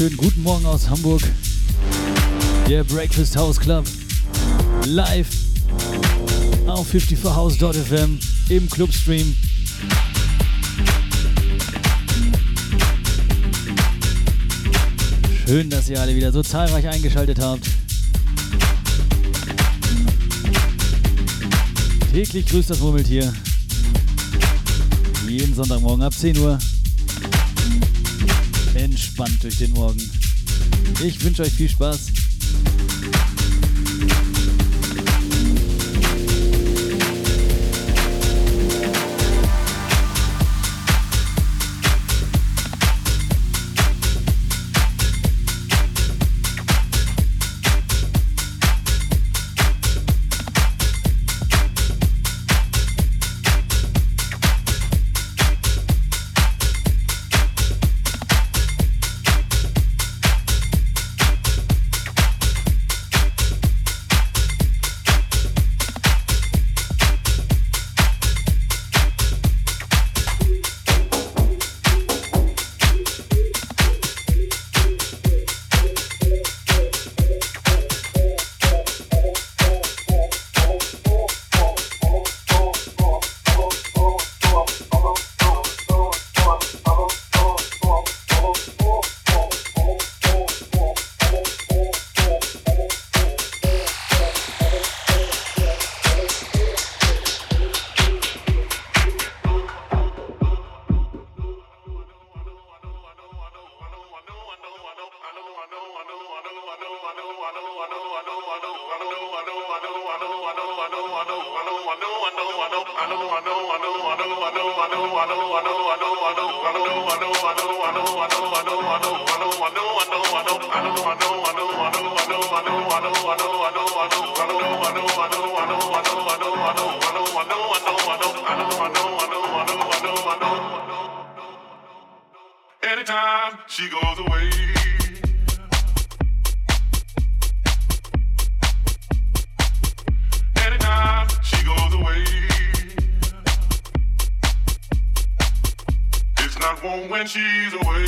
schönen guten Morgen aus Hamburg. Der Breakfast House Club live auf 54house.fm im Clubstream. Schön, dass ihr alle wieder so zahlreich eingeschaltet habt. Täglich grüßt das Murmeltier. Jeden Sonntagmorgen ab 10 Uhr entspannt durch den Morgen. Ich wünsche euch viel Spaß. anytime she goes away. Anytime she goes away. It's not warm when she's away.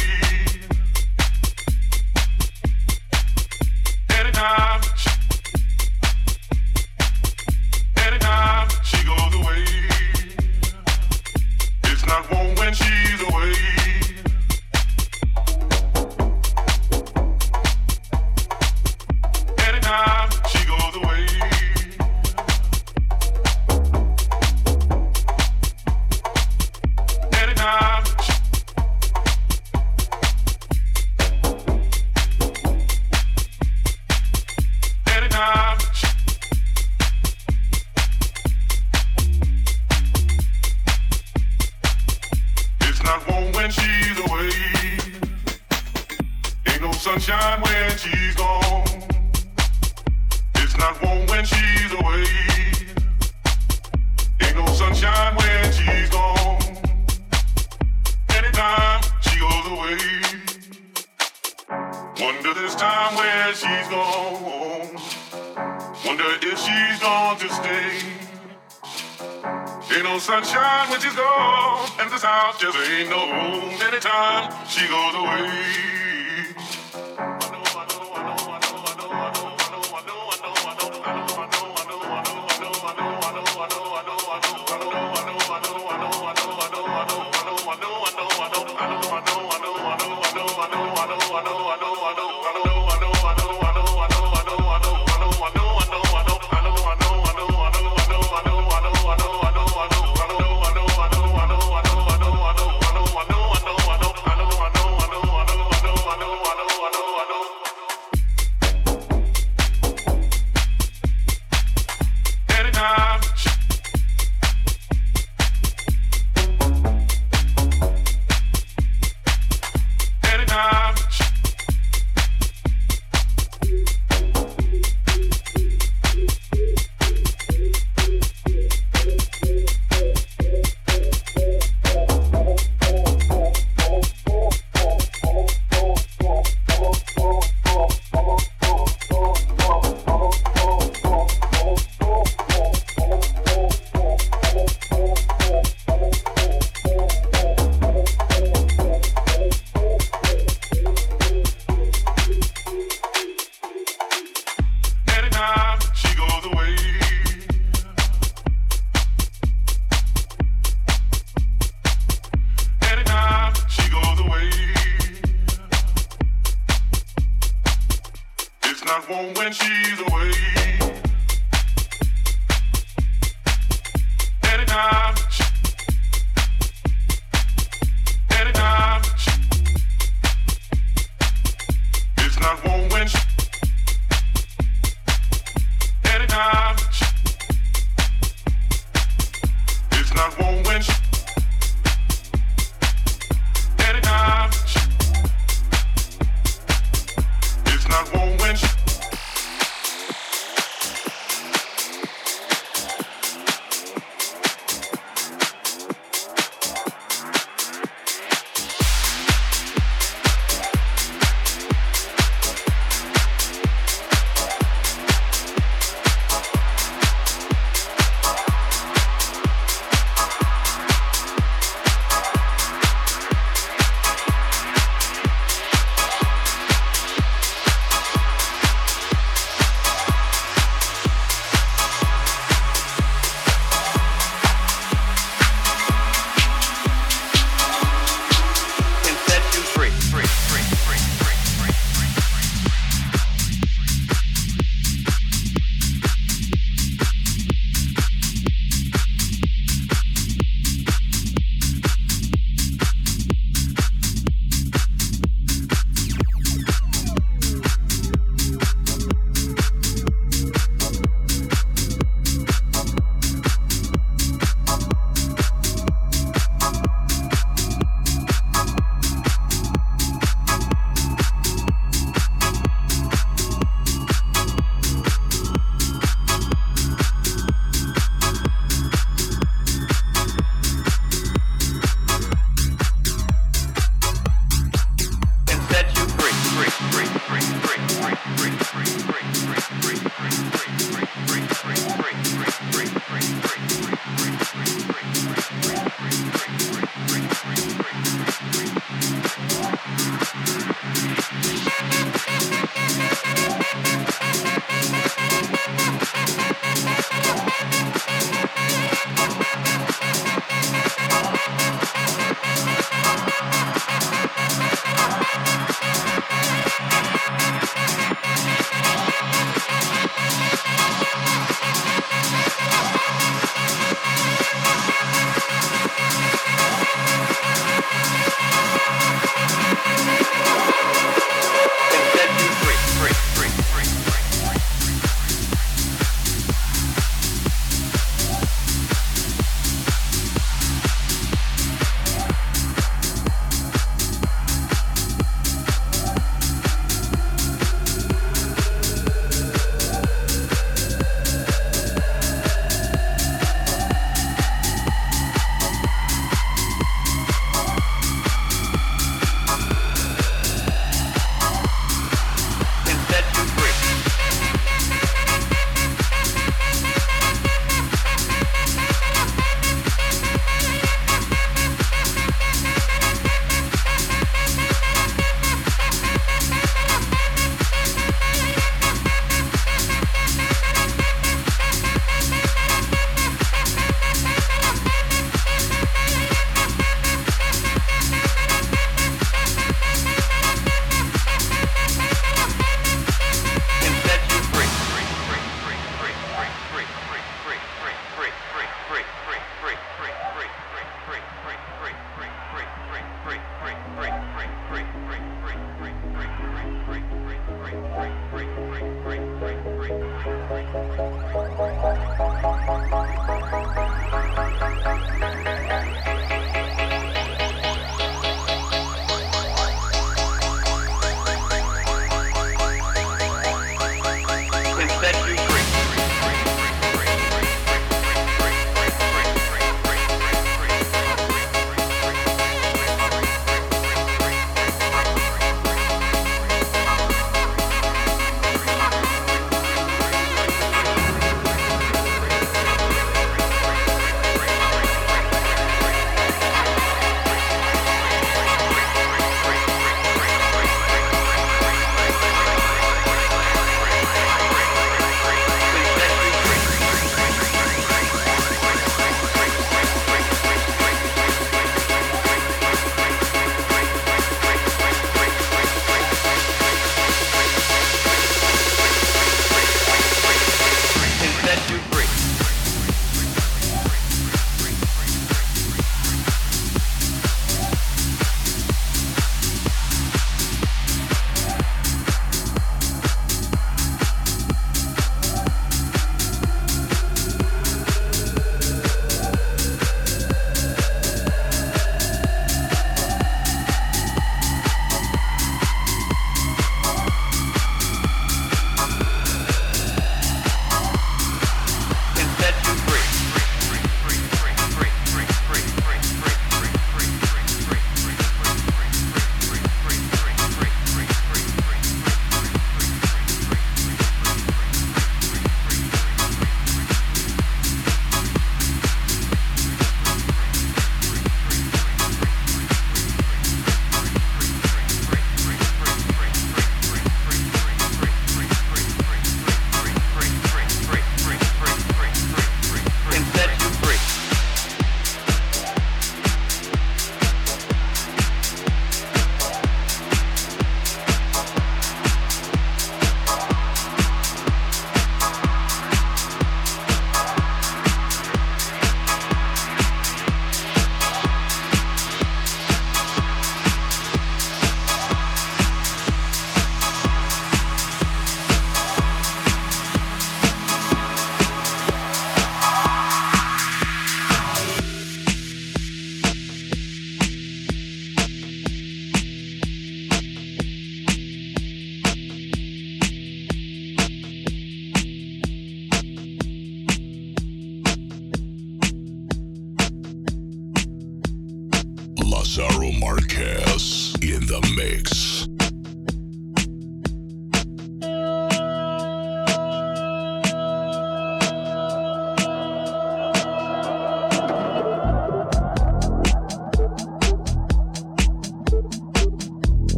Anytime.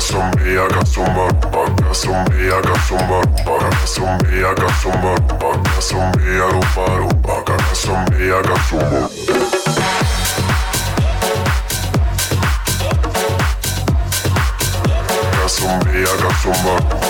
Zombie, haga zumba, rumba, zombie, haga zumba, rumba, zombie, haga zumba, rumba, zombie, rumba, rumba, zombie, haga zumba. zombie, I got so much.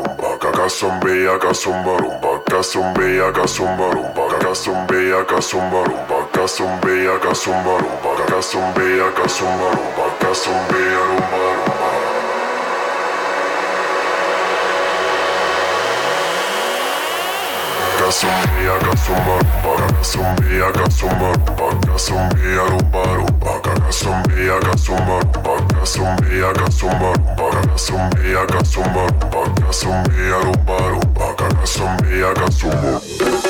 Casumbia, casumbia, casumbia, casumbia, casumbia, casumbia, casumbia, casumbia, casumbia, casumbia, casumbia, casumbia, casumbia, casumbia, Rumba, rumba, rumba, rumba, rumba, rumba, rumba, rumba, rumba, rumba, rumba, rumba, rumba, rumba, rumba,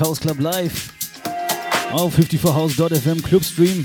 House Club Live auf 54house.fm Clubstream.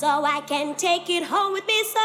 so I can take it home with me. So